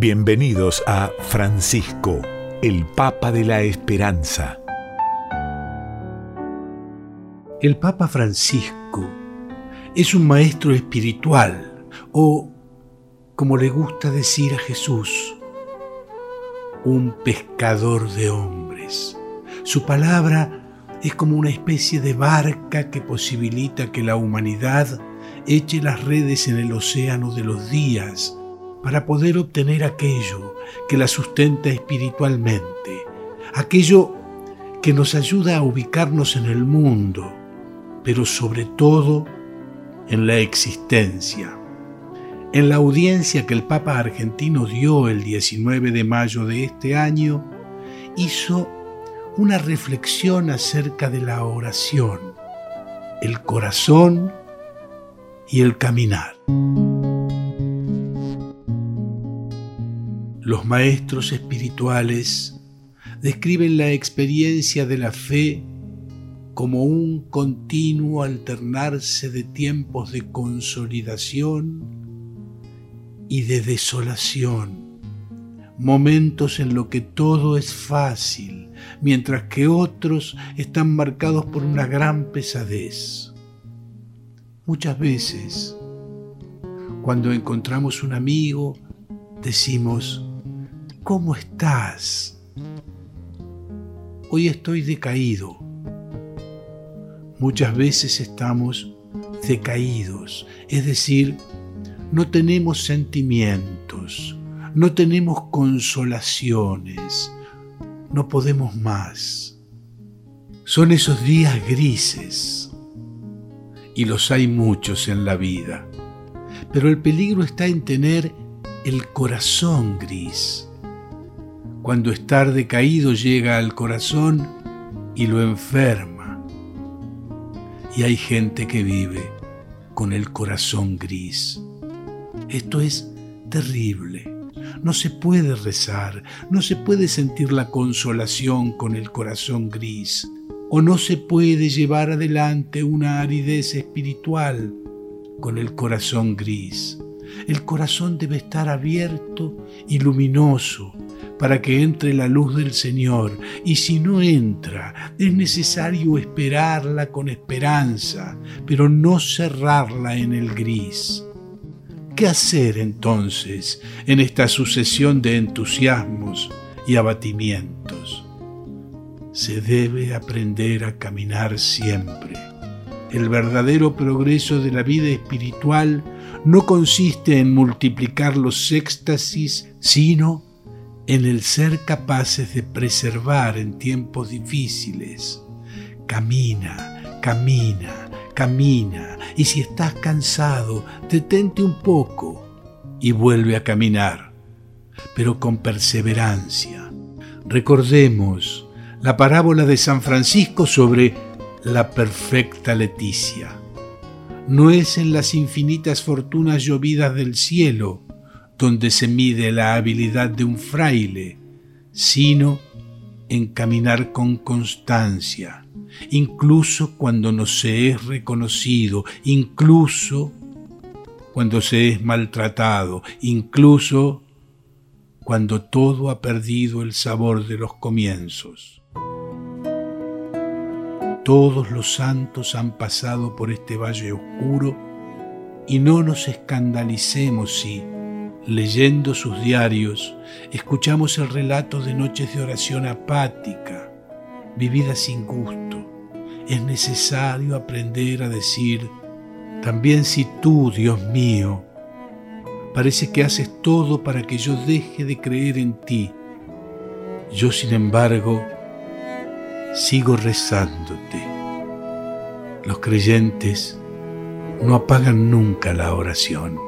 Bienvenidos a Francisco, el Papa de la Esperanza. El Papa Francisco es un maestro espiritual o, como le gusta decir a Jesús, un pescador de hombres. Su palabra es como una especie de barca que posibilita que la humanidad eche las redes en el océano de los días para poder obtener aquello que la sustenta espiritualmente, aquello que nos ayuda a ubicarnos en el mundo, pero sobre todo en la existencia. En la audiencia que el Papa argentino dio el 19 de mayo de este año, hizo una reflexión acerca de la oración, el corazón y el caminar. Los maestros espirituales describen la experiencia de la fe como un continuo alternarse de tiempos de consolidación y de desolación, momentos en los que todo es fácil, mientras que otros están marcados por una gran pesadez. Muchas veces, cuando encontramos un amigo, decimos, ¿Cómo estás? Hoy estoy decaído. Muchas veces estamos decaídos, es decir, no tenemos sentimientos, no tenemos consolaciones, no podemos más. Son esos días grises, y los hay muchos en la vida, pero el peligro está en tener el corazón gris cuando estar decaído llega al corazón y lo enferma. Y hay gente que vive con el corazón gris. Esto es terrible. No se puede rezar, no se puede sentir la consolación con el corazón gris, o no se puede llevar adelante una aridez espiritual con el corazón gris. El corazón debe estar abierto y luminoso, para que entre la luz del Señor, y si no entra, es necesario esperarla con esperanza, pero no cerrarla en el gris. ¿Qué hacer entonces en esta sucesión de entusiasmos y abatimientos? Se debe aprender a caminar siempre. El verdadero progreso de la vida espiritual no consiste en multiplicar los éxtasis, sino en el ser capaces de preservar en tiempos difíciles. Camina, camina, camina, y si estás cansado, detente un poco y vuelve a caminar, pero con perseverancia. Recordemos la parábola de San Francisco sobre la perfecta Leticia. No es en las infinitas fortunas llovidas del cielo, donde se mide la habilidad de un fraile, sino en caminar con constancia, incluso cuando no se es reconocido, incluso cuando se es maltratado, incluso cuando todo ha perdido el sabor de los comienzos. Todos los santos han pasado por este valle oscuro y no nos escandalicemos si, Leyendo sus diarios, escuchamos el relato de noches de oración apática, vividas sin gusto. Es necesario aprender a decir, también si tú, Dios mío, parece que haces todo para que yo deje de creer en ti, yo sin embargo sigo rezándote. Los creyentes no apagan nunca la oración.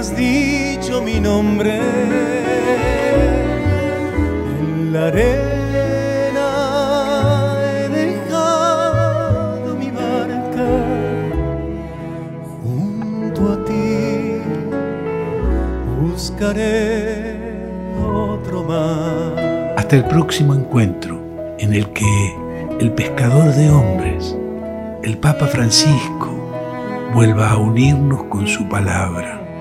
has dicho mi nombre. En la arena he dejado mi barca junto a ti buscaré otro mar. Hasta el próximo encuentro en el que el pescador de hombres el Papa Francisco vuelva a unirnos con su palabra.